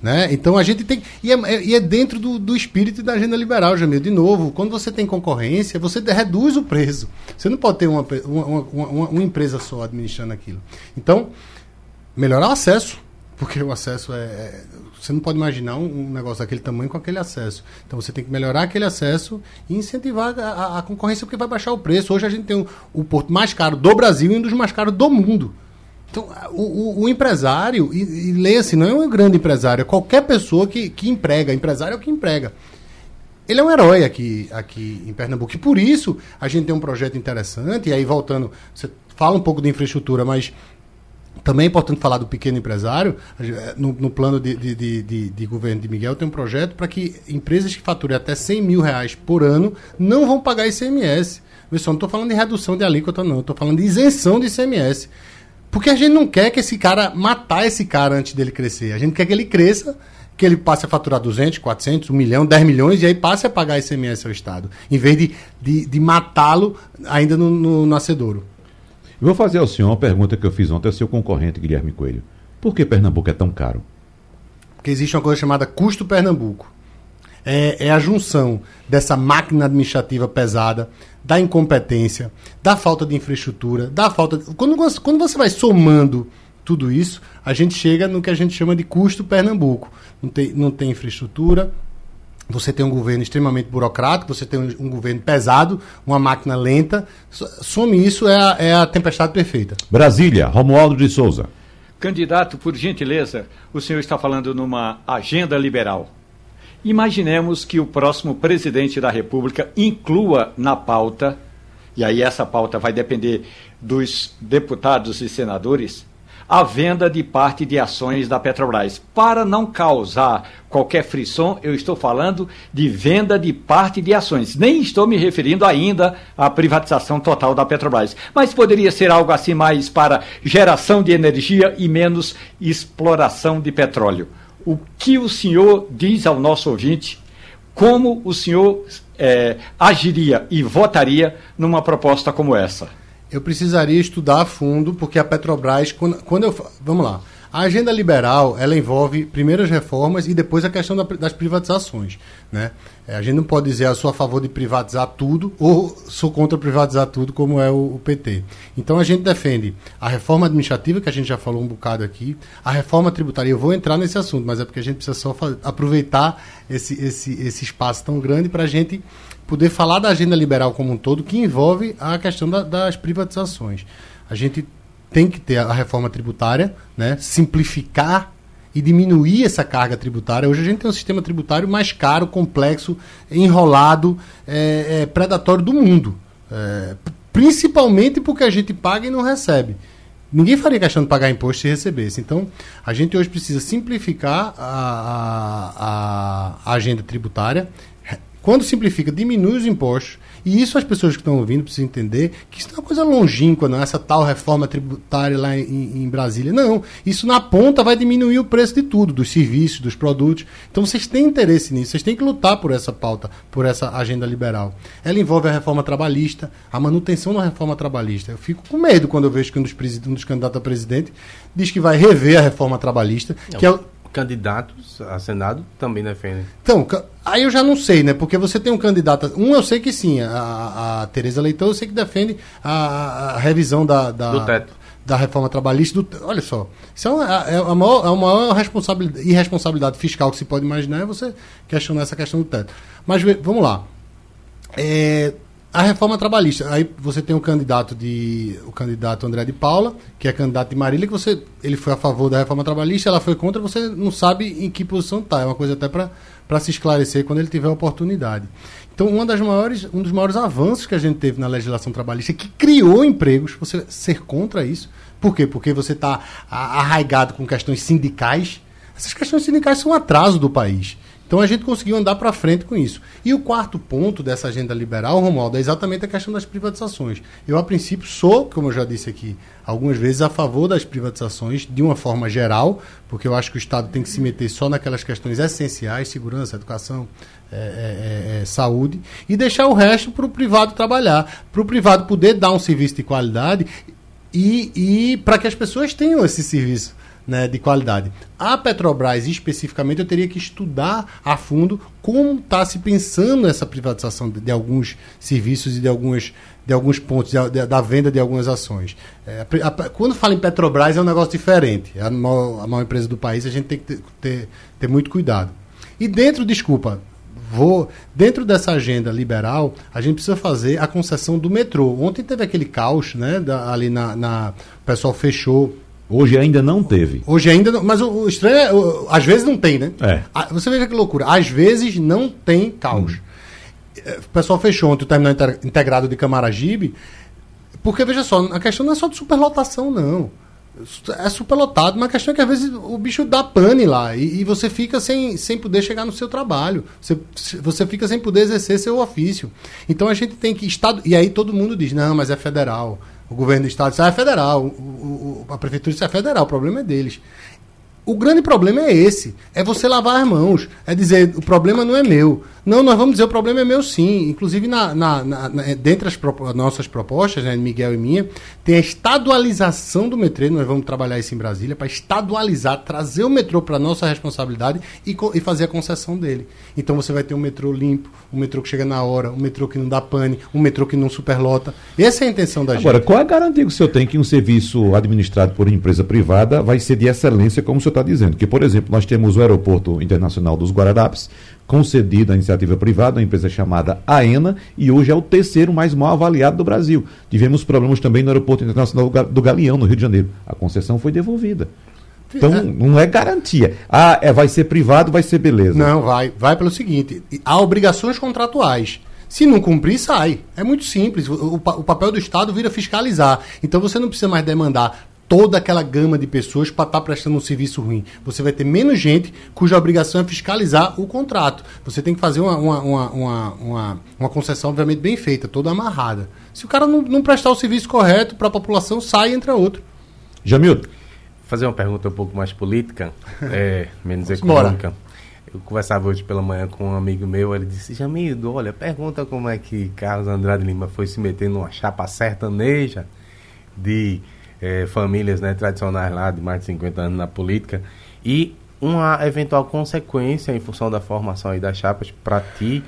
Speaker 3: Né? Então a gente tem. E é, e é dentro do, do espírito da agenda liberal, Jamil. De novo, quando você tem concorrência, você reduz o preço. Você não pode ter uma, uma, uma, uma, uma empresa só administrando aquilo. Então, melhorar o acesso. Porque o acesso é, é. Você não pode imaginar um, negócio daquele tamanho com aquele acesso. Então você tem que melhorar aquele acesso e incentivar a, a, a concorrência, porque vai baixar o preço. Hoje a gente tem o, o porto mais caro do Brasil e um dos mais caros do mundo. Então, o, o, o empresário, e, e leia-se, não é um grande empresário, é qualquer pessoa que, que emprega. Empresário é o que emprega. Ele é um herói aqui, aqui em Pernambuco. E por isso a gente tem um projeto interessante. E aí, voltando, você fala um pouco de infraestrutura, mas também é importante falar do pequeno empresário. No, no plano de, de, de, de, governo de Miguel, tem um projeto para que empresas que faturem até 100 mil reais por ano não vão pagar ICMS. Pessoal, não estou falando de redução de alíquota, não. Estou falando de isenção de ICMS. Porque a gente não quer que esse cara, matar esse cara antes dele crescer. A gente quer que ele cresça, que ele passe a faturar 200, 400, 1 milhão, 10 milhões e aí passe a pagar ICMS ao Estado. Em vez de, de, de matá-lo ainda no, no nascedouro.
Speaker 2: Vou fazer ao senhor uma pergunta que eu fiz ontem ao seu concorrente, Guilherme Coelho. Por que Pernambuco é tão caro?
Speaker 3: Porque existe uma coisa chamada custo Pernambuco. É, é a junção dessa máquina administrativa pesada, da incompetência, da falta de infraestrutura, da falta. De... Quando, quando você vai somando tudo isso, a gente chega no que a gente chama de custo Pernambuco. Não tem, não tem infraestrutura, você tem um governo extremamente burocrático, você tem um, um, governo pesado, uma máquina lenta. Some isso, é a, é a tempestade perfeita.
Speaker 2: Brasília, Romualdo de Souza.
Speaker 4: Candidato, por gentileza, o senhor está falando numa agenda liberal. Imaginemos que o próximo presidente da República inclua na pauta, e aí essa pauta vai depender dos deputados e senadores, a venda de parte de ações da Petrobras. Para não causar qualquer frição, eu estou falando de venda de parte de ações. Nem estou me referindo ainda à privatização total da Petrobras. Mas poderia ser algo assim mais para geração de energia e menos exploração de petróleo o que o senhor diz ao nosso ouvinte, como o senhor é, agiria e votaria numa proposta como essa?
Speaker 3: Eu precisaria estudar a fundo, porque a Petrobras, quando, quando eu. Vamos lá. A agenda liberal, ela envolve primeiras reformas e depois a questão da, das privatizações. Né? É, a gente não pode dizer eu sou a favor de privatizar tudo ou sou contra privatizar tudo, como é o, o, PT. Então a gente defende a reforma administrativa, que a gente já falou um bocado aqui, a reforma tributária. Eu vou entrar nesse assunto, mas é porque a gente precisa só aproveitar esse, esse, esse espaço tão grande para a gente poder falar da agenda liberal como um todo, que envolve a questão da, das privatizações. A gente tem que ter a reforma tributária, né? simplificar e diminuir essa carga tributária. Hoje a gente tem um sistema tributário mais caro, complexo, enrolado, é, é, predatório do mundo. É, principalmente porque a gente paga e não recebe. Ninguém faria questão de pagar imposto se recebesse. Então, a gente hoje precisa simplificar a, a, a agenda tributária. Quando simplifica, diminui os impostos e isso as pessoas que estão ouvindo precisam entender que isso não é uma coisa longínqua, não é essa tal reforma tributária lá em, em, Brasília. Não. Isso na ponta vai diminuir o preço de tudo, dos serviços, dos produtos. Então vocês têm interesse nisso, vocês têm que lutar por essa pauta, por essa agenda liberal. Ela envolve a reforma trabalhista, a manutenção da reforma trabalhista. Eu fico com medo quando eu vejo que um dos, um dos candidatos a presidente diz que vai rever a reforma trabalhista, não. que é
Speaker 5: candidatos a Senado também defendem.
Speaker 3: Então, aí eu já não sei, né? Porque você tem um candidato. Um eu sei que sim, a, a Tereza Leitão eu sei que defende a, a revisão da, da,
Speaker 5: do teto.
Speaker 3: da reforma trabalhista. Do, olha só, isso é, uma, é a maior, é a maior responsabilidade, irresponsabilidade fiscal que se pode imaginar é você questionar essa questão do teto. Mas vamos lá. É, a reforma trabalhista. Aí você tem o candidato de o candidato André de Paula, que é candidato de Marília, que você ele foi a favor da reforma trabalhista, ela foi contra, você não sabe em que posição está. É uma coisa até para se esclarecer quando ele tiver a oportunidade. Então, uma das maiores, um dos maiores avanços que a gente teve na legislação trabalhista, que criou empregos, você ser contra isso. Por quê? Porque você está arraigado com questões sindicais. Essas questões sindicais são um atraso do país. Então a gente conseguiu andar para frente com isso. E o quarto ponto dessa agenda liberal, Romualdo, é exatamente a questão das privatizações. Eu, a princípio, sou, como eu já disse aqui algumas vezes, a favor das privatizações de uma forma geral, porque eu acho que o Estado tem que se meter só naquelas questões essenciais, segurança, educação, é, é, é, é saúde, e deixar o resto para o privado trabalhar, para o privado poder dar um serviço de qualidade e, e para que as pessoas tenham esse serviço né, de qualidade. A Petrobras, especificamente, eu teria que estudar a fundo como está se pensando essa privatização de, de, alguns serviços e de, algumas, de alguns pontos, de, da venda de algumas ações. É, a, a, quando fala em Petrobras, é um negócio diferente. É a maior, a maior empresa do país, a gente tem que ter, ter, ter muito cuidado. E dentro, desculpa, vou dentro dessa agenda liberal a gente precisa fazer a concessão do metrô ontem teve aquele caos né da, ali na, na o pessoal fechou
Speaker 2: Hoje ainda não teve.
Speaker 3: Hoje ainda não. Mas o, o estranho é. O, às vezes não tem, né?
Speaker 2: É.
Speaker 3: você veja que loucura. Às vezes não tem caos. Hum. É, o pessoal fechou ontem o terminal integrado de Camaragibe. Porque, veja só, a questão não é só de superlotação, não. É superlotado, mas a questão é que às vezes o bicho dá pane lá e, e, você fica sem, sem poder chegar no seu trabalho. Você, você fica sem poder exercer seu ofício. Então a gente tem que. Estado, e aí todo mundo diz: não, mas é federal. O governo do estado ah, é federal. O, o, a prefeitura diz, é federal, o problema é deles. O grande problema é esse, é você lavar as mãos, é dizer, o problema não é meu. Não, nós vamos dizer o problema é meu sim. Inclusive, na, na, na, na dentre as nossas propostas, né, Miguel e minha, tem a estadualização do metrô. Nós vamos trabalhar isso em Brasília para estadualizar, trazer o metrô para nossa responsabilidade e, e, fazer a concessão dele. Então você vai ter um metrô limpo, um metrô que chega na hora, um metrô que não dá pane, um metrô que não superlota. Essa é a intenção da
Speaker 2: Agora, gente. Agora, qual é a garantia que o senhor tem que um serviço administrado por empresa privada vai ser de excelência, como o senhor está dizendo? Que, por exemplo, nós temos o Aeroporto Internacional dos Guararapes, concedido à iniciativa privada, uma empresa chamada AENA, e hoje é o terceiro mais mal avaliado do Brasil. Tivemos problemas também no Aeroporto Internacional do Galeão, no Rio de Janeiro. A concessão foi devolvida. Então, é. não é garantia. Ah, é, vai ser privado, vai ser beleza.
Speaker 3: Não, vai. Vai pelo seguinte: há obrigações contratuais. Se não cumprir, sai. É muito simples. O, o, o papel do Estado vira fiscalizar. Então você não precisa mais demandar toda aquela gama de pessoas para estar tá prestando um serviço ruim. Você vai ter menos gente cuja obrigação é fiscalizar o contrato. Você tem que fazer uma, uma, uma, uma, uma concessão, obviamente, bem feita, toda amarrada. Se o cara não, não prestar o serviço correto para a população, sai e entra outro.
Speaker 5: Jamildo. Fazer uma pergunta um pouco mais política, é, menos econômica. Eu conversava hoje pela manhã com um amigo meu, ele disse, Jamildo, olha, pergunta como é que Carlos Andrade Lima foi se meter numa chapa sertaneja de é, famílias né, tradicionais lá de mais de 50 anos na política e uma eventual consequência em função da formação e das chapas para ti,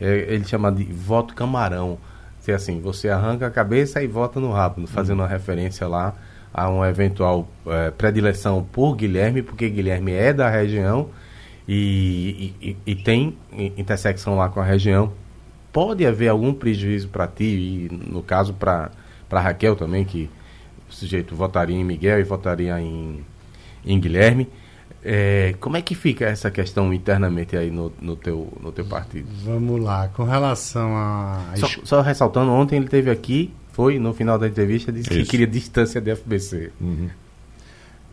Speaker 5: é, ele chama de voto camarão. Se assim, você arranca a cabeça e vota no rabo, fazendo uma referência lá a uma eventual é, predileção por Guilherme, porque Guilherme é da região e, e, e, tem intersecção lá com a região. Pode haver algum prejuízo para ti, e no caso para Raquel também, que o sujeito votaria em Miguel e votaria em, em Guilherme. É, como é que fica essa questão internamente aí no, no, teu, no teu partido?
Speaker 3: Vamos lá, com relação a.
Speaker 5: Só, só ressaltando, ontem ele teve aqui, foi no final da entrevista, disse Isso. que queria distância de FBC.
Speaker 3: Uhum.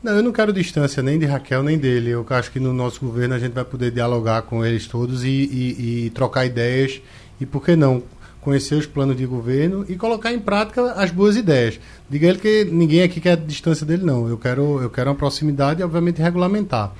Speaker 3: Não, eu não quero distância nem de Raquel nem dele. Eu acho que no nosso governo a gente vai poder dialogar com eles todos e, e, e trocar ideias. E por que não conhecer os planos de governo e colocar em prática as boas ideias. Diga ele que ninguém aqui quer a distância dele, não. Eu quero, eu quero uma proximidade e, obviamente, regulamentar.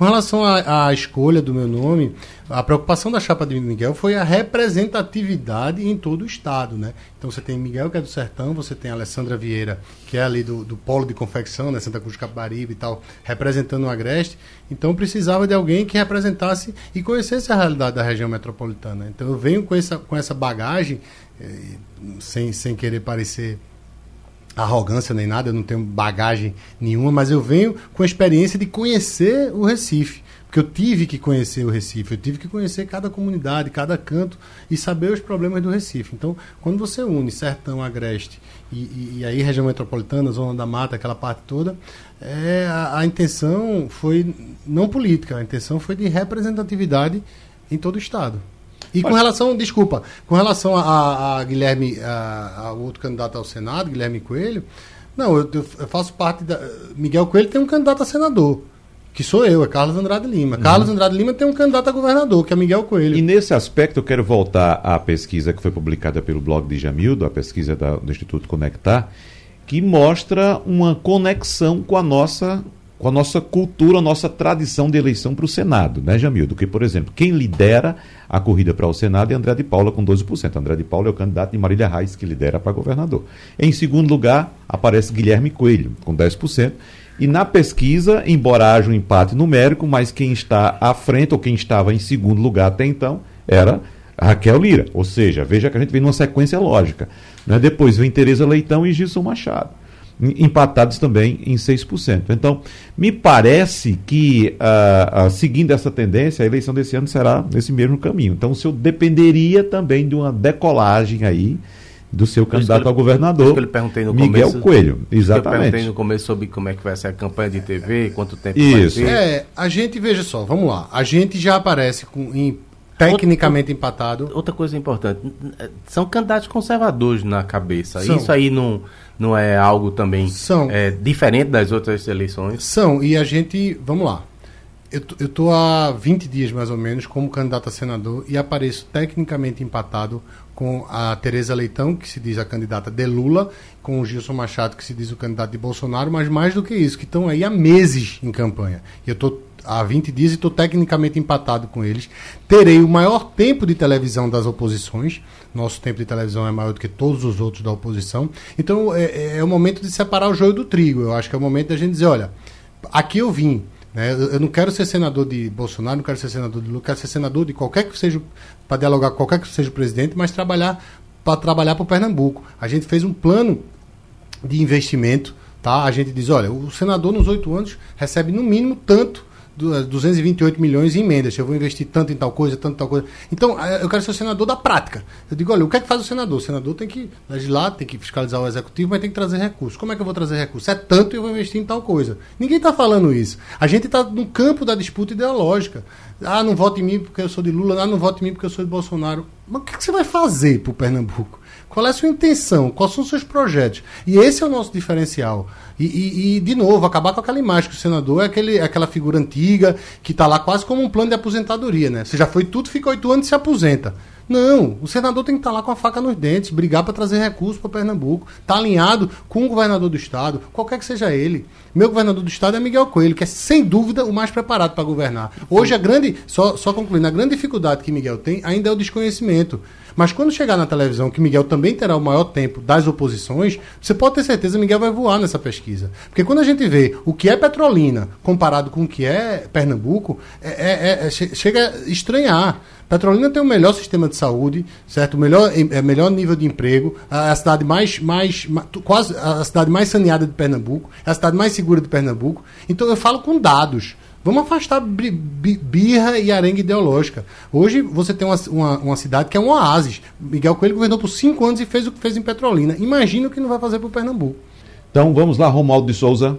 Speaker 3: Com relação à, escolha do meu nome, a preocupação da chapa de Miguel foi a representatividade em todo o estado, né? Então você tem Miguel, que é do Sertão, você tem Alessandra Vieira, que é ali do, do polo de confecção, né? Santa Cruz de e tal, representando o Agreste. Então precisava de alguém que representasse e conhecesse a realidade da região metropolitana. Então eu venho com essa, com essa bagagem, eh, sem, sem querer parecer arrogância nem nada, eu não tenho bagagem nenhuma, mas eu venho com a experiência de conhecer o Recife. Porque eu tive que conhecer o Recife, eu tive que conhecer cada comunidade, cada canto e saber os problemas do Recife. Então, quando você une Sertão, Agreste e, e, e aí região metropolitana, Zona da Mata, aquela parte toda, é, a, a intenção foi não política, a intenção foi de representatividade em todo o Estado. E com relação, desculpa, com relação a, a Guilherme, a, a, outro candidato ao Senado, Guilherme Coelho, não, eu, eu, faço parte da. Miguel Coelho tem um candidato a senador. que sou eu, é Carlos Andrade Lima. Uhum. Carlos Andrade Lima tem um candidato a governador, que é Miguel Coelho.
Speaker 2: E nesse aspecto eu quero voltar à pesquisa que foi publicada pelo blog de Jamildo, a pesquisa da, do Instituto Conectar, que mostra uma conexão com a nossa com a nossa cultura, a nossa tradição de eleição para o Senado, né, Jamildo? Que, por exemplo, quem lidera a corrida para o Senado é André de Paula com 12%. André de Paula é o candidato de Marília Reis que lidera para governador. Em segundo lugar, aparece Guilherme Coelho, com 10%. E na pesquisa, embora haja um empate numérico, mas quem está à frente, ou quem estava em segundo lugar até então, era Raquel Lira. Ou seja, veja que a gente vem numa sequência lógica. Né? Depois vem Tereza Leitão e Gilson Machado empatados também em 6%. Então, me parece que, uh, uh, seguindo essa tendência, a eleição desse ano será nesse mesmo caminho. Então, o senhor dependeria também de uma decolagem aí do seu candidato ao governador,
Speaker 5: eu perguntei no
Speaker 2: Miguel
Speaker 5: começo,
Speaker 2: Coelho. Exatamente.
Speaker 5: Eu perguntei no começo sobre como é que vai ser a campanha de TV, quanto tempo
Speaker 3: Isso. vai ter. É, a gente, veja só, vamos lá. A gente já aparece com, em tecnicamente outra, empatado.
Speaker 5: Outra coisa importante, são candidatos conservadores na cabeça. São. Isso aí não, não é algo também são. É, diferente das outras eleições?
Speaker 3: São, e a gente, vamos lá. Eu, eu tô há 20 dias mais ou menos como candidato a senador e apareço tecnicamente empatado com a Tereza Leitão, que se diz a candidata de Lula, com o Gilson Machado, que se diz o candidato de Bolsonaro, mas mais do que isso, que estão aí há meses em campanha. E eu estou há 20 dias e estou tecnicamente empatado com eles. Terei o maior tempo de televisão das oposições. Nosso tempo de televisão é maior do que todos os outros da oposição. Então é, é, é o momento de separar o joio do trigo. Eu acho que é o momento da gente dizer: olha, aqui eu vim. Né? Eu, não quero ser senador de Bolsonaro, não quero ser senador de Lula, quero ser senador de qualquer que seja, para dialogar com qualquer que seja o presidente, mas trabalhar para trabalhar para o Pernambuco. A gente fez um plano de investimento. Tá? A gente diz, olha, o senador nos oito anos recebe no mínimo tanto 228 milhões em emendas. Eu vou investir tanto em tal coisa, tanto em tal coisa. Então, eu quero ser o senador da prática. Eu digo, olha, o que é que faz o senador? O senador tem que legislar, tem que fiscalizar o executivo, mas tem que trazer recursos. Como é que eu vou trazer recursos? É tanto e eu vou investir em tal coisa. Ninguém está falando isso. A gente está no campo da disputa ideológica. Ah, não vote em mim porque eu sou de Lula. Ah, não vote em mim porque eu sou de Bolsonaro. Mas o que, é que você vai fazer para o Pernambuco? Qual é a sua intenção? Quais são os seus projetos? E esse é o nosso diferencial. E, e, e de novo, acabar com aquela imagem que o senador é aquele, aquela figura antiga que está lá quase como um plano de aposentadoria, né? Você já foi tudo, fica oito anos e se aposenta. Não, o senador tem que estar tá lá com a faca nos dentes, brigar para trazer recursos para Pernambuco. Está alinhado com o governador do estado, qualquer que seja ele. Meu governador do estado é Miguel Coelho, que é sem dúvida o mais preparado para governar. Hoje a grande, só, só concluindo, a grande dificuldade que Miguel tem ainda é o desconhecimento. Mas quando chegar na televisão, que Miguel também terá o maior tempo das oposições, você pode ter certeza que Miguel vai voar nessa pesquisa. Porque quando a gente vê o que é Petrolina comparado com o que é Pernambuco, é, é, é, chega a estranhar. Petrolina tem o melhor sistema de saúde, certo? O melhor, é, melhor nível de emprego, a, a cidade mais, mais, quase a cidade mais saneada de Pernambuco, é a cidade mais segura de Pernambuco. Então eu falo com dados. Vamos afastar birra e arenga ideológica. Hoje você tem uma, uma, uma, cidade que é um oásis. Miguel Coelho governou por cinco anos e fez o que fez em Petrolina. Imagina o que não vai fazer para o Pernambuco.
Speaker 2: Então vamos lá, Romualdo de Souza.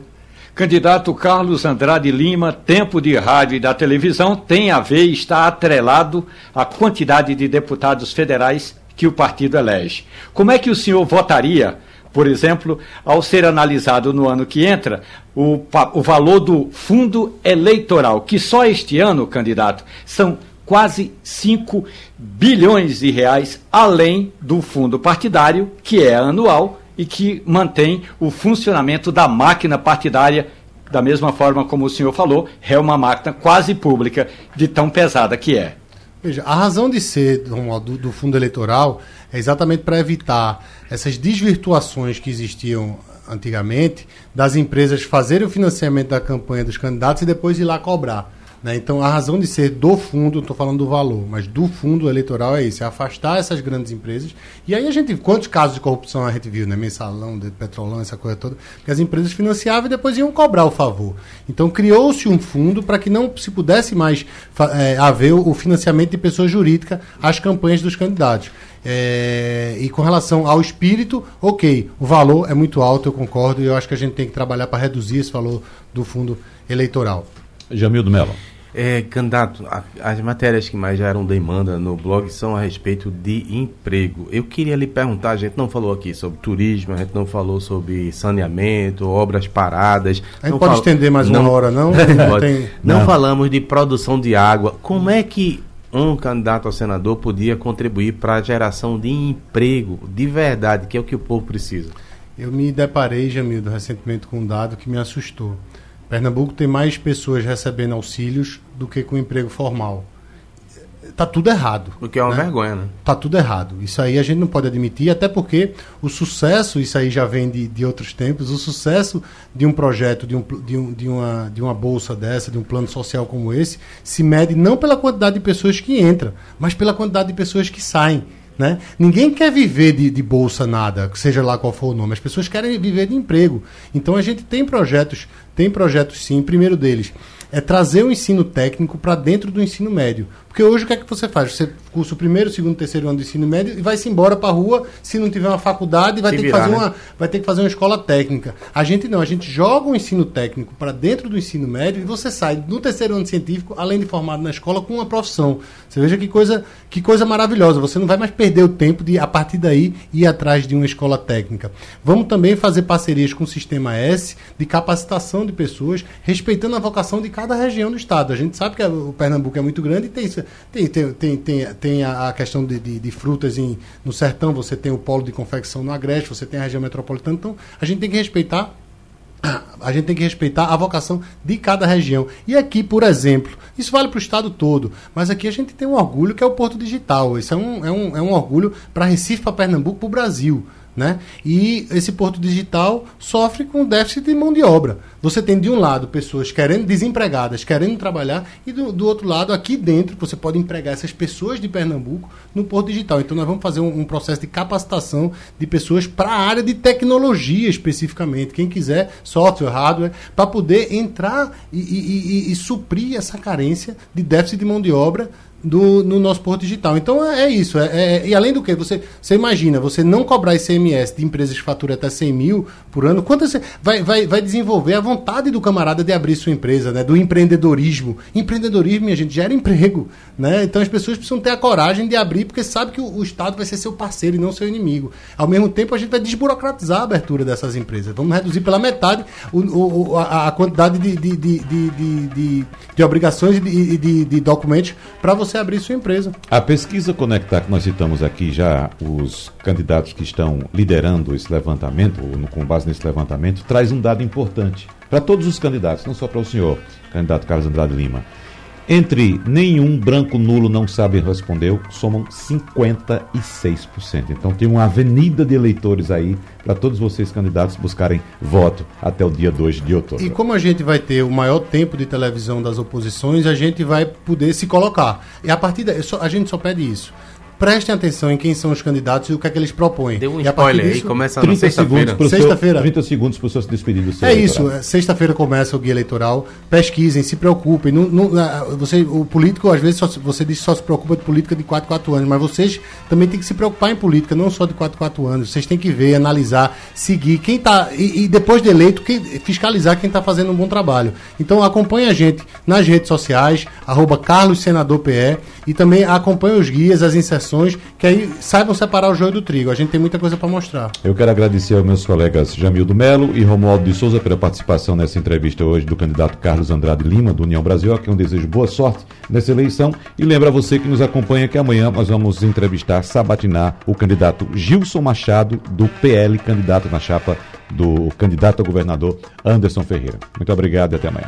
Speaker 4: Candidato Carlos Andrade Lima, tempo de rádio e da televisão tem a ver e está atrelado à quantidade de deputados federais que o partido elege. Como é que o senhor votaria por exemplo, ao ser analisado no ano que entra, o, o valor do fundo eleitoral, que só este ano, candidato, são quase 5 bilhões de reais, além do fundo partidário, que é anual e que mantém o funcionamento da máquina partidária, da mesma forma como o senhor falou, é uma máquina quase pública, de tão pesada que é.
Speaker 3: Veja, a razão de ser do, do fundo eleitoral é exatamente para evitar essas desvirtuações que existiam antigamente das empresas fazerem o financiamento da campanha dos candidatos e depois ir lá cobrar. Né? Então, a razão de ser do fundo, estou falando do valor, mas do fundo eleitoral é isso, é afastar essas grandes empresas. E aí a gente, quantos casos de corrupção a gente viu, né? Mensalão, de Petrolão, essa coisa toda, que as empresas financiavam e depois iam cobrar o favor. Então, criou-se um fundo para que não se pudesse mais é, haver o financiamento de pessoa jurídica às campanhas dos candidatos. É, e com relação ao espírito, ok, o valor é muito alto, eu concordo, e eu acho que a gente tem que trabalhar para reduzir esse valor do fundo eleitoral.
Speaker 2: Jamil do Mello.
Speaker 5: É, candidato, a, as matérias que mais geram demanda no blog são a respeito de emprego. Eu queria lhe perguntar, a gente não falou aqui sobre turismo, a gente não falou sobre saneamento, obras paradas.
Speaker 3: A gente
Speaker 5: não
Speaker 3: pode
Speaker 5: fal...
Speaker 3: estender mais não, uma hora, não? Não,
Speaker 5: tem... não, não falamos de produção de água. Como é que um candidato a senador podia contribuir para a geração de emprego de verdade, que é o que o povo precisa?
Speaker 3: Eu me deparei, Jamildo, recentemente com um dado que me assustou. Pernambuco tem mais pessoas recebendo auxílios do que com emprego formal. Tá tudo errado.
Speaker 5: O que é uma
Speaker 3: né?
Speaker 5: vergonha, né?
Speaker 3: Tá tudo errado. Isso aí a gente não pode admitir, até porque o sucesso, isso aí já vem de, de outros tempos, o sucesso de um projeto, de, um, de, um, de, uma, de uma bolsa dessa, de um plano social como esse, se mede não pela quantidade de pessoas que entram, mas pela quantidade de pessoas que saem. Né? Ninguém quer viver de, de, bolsa nada, seja lá qual for o nome. As pessoas querem viver de emprego. Então a gente tem projetos, tem projetos sim. Primeiro deles é trazer o ensino técnico para dentro do ensino médio. Porque hoje o que é que você faz? Você cursa o primeiro, segundo, terceiro ano do ensino médio e vai-se embora para a rua. Se não tiver uma faculdade, vai ter, virar, que fazer né? uma, vai ter que fazer uma escola técnica. A gente não, a gente joga o ensino técnico para dentro do ensino médio e você sai no terceiro ano científico, além de formado na escola, com uma profissão. Você veja que coisa, que coisa maravilhosa. Você não vai mais perder o tempo de, a partir daí, ir atrás de uma escola técnica. Vamos também fazer parcerias com o Sistema S de capacitação de pessoas, respeitando a vocação de cada região do estado. A gente sabe que o Pernambuco é muito grande e tem isso tem, tem, tem, tem, tem a, questão de, de, de, frutas em, no sertão, você tem o polo de confecção no Agreste, você tem a região metropolitana. Então, a gente tem que respeitar a gente tem que respeitar a vocação de cada região. E aqui, por exemplo, isso vale para o estado todo, mas aqui a gente tem um orgulho que é o Porto Digital. Isso é um, é um, é um orgulho para Recife, para Pernambuco, para o Brasil. Né? E esse porto digital sofre com déficit de mão de obra. Você tem de um lado pessoas querendo desempregadas, querendo trabalhar, e do, do outro lado, aqui dentro, você pode empregar essas pessoas de Pernambuco no porto digital. Então nós vamos fazer um, um processo de capacitação de pessoas para a área de tecnologia especificamente. Quem quiser, software, hardware, para poder entrar e, e, e, e suprir essa carência de déficit de mão de obra do, no nosso porto digital. Então é, é isso. É, é, e além do que, você, você imagina, você não cobrar ICMS de empresas que faturam até 100 mil por ano, quanto você vai, vai, vai desenvolver a vontade do camarada de abrir sua empresa, né? do empreendedorismo. Empreendedorismo, minha gente, gera emprego. Né? Então as pessoas precisam ter a coragem de abrir, porque sabe que o, o Estado vai ser seu parceiro e não seu inimigo. Ao mesmo tempo, a gente vai desburocratizar a abertura dessas empresas. Vamos reduzir pela metade o, o, a, a, quantidade de, de, de, de, de, de obrigações e de, de, de documentos para você você abrir sua empresa.
Speaker 2: A pesquisa Conectar, que nós citamos aqui já, os candidatos que estão liderando esse levantamento, ou com base nesse levantamento, traz um dado importante para todos os candidatos, não só para o senhor, candidato Carlos Andrade Lima. Entre nenhum branco nulo não sabe respondeu, somam 56%. Então tem uma avenida de eleitores aí para todos vocês candidatos buscarem voto até o dia 2 de outubro.
Speaker 3: E como a gente vai ter o maior tempo de televisão das oposições, a gente vai poder se colocar. E a partir daí, a gente só pede isso prestem atenção em quem são os candidatos e o que é que eles propõem.
Speaker 5: Deu um e spoiler disso, aí, começa
Speaker 2: na sexta-feira.
Speaker 3: Sexta-feira.
Speaker 2: 30 segundos para o seu se despedir do seu
Speaker 3: É isso, é, sexta-feira começa o guia eleitoral. Pesquisem, se preocupem. Não, não, você, o político, às vezes, só, você diz que só se preocupa de política de 4, 4 anos, mas vocês também têm que se preocupar em política, não só de 4, 4 anos. Vocês têm que ver, analisar, seguir quem está. E, e, depois de eleito, quem, fiscalizar quem está fazendo um bom trabalho. Então acompanhe a gente nas redes sociais, arroba Carlos Senador PE, e também acompanhe os guias, as inserções, que aí saibam separar o joio do trigo. A gente tem muita coisa para mostrar.
Speaker 2: Eu quero agradecer aos meus colegas Jamildo Melo e Romualdo de Souza pela participação nessa entrevista hoje do candidato Carlos Andrade Lima, do União Brasil, a quem eu desejo boa sorte nessa eleição. E lembra você que nos acompanha que amanhã nós vamos entrevistar, sabatinar o candidato Gilson Machado, do PL, candidato na chapa do candidato a governador Anderson Ferreira. Muito obrigado e até amanhã.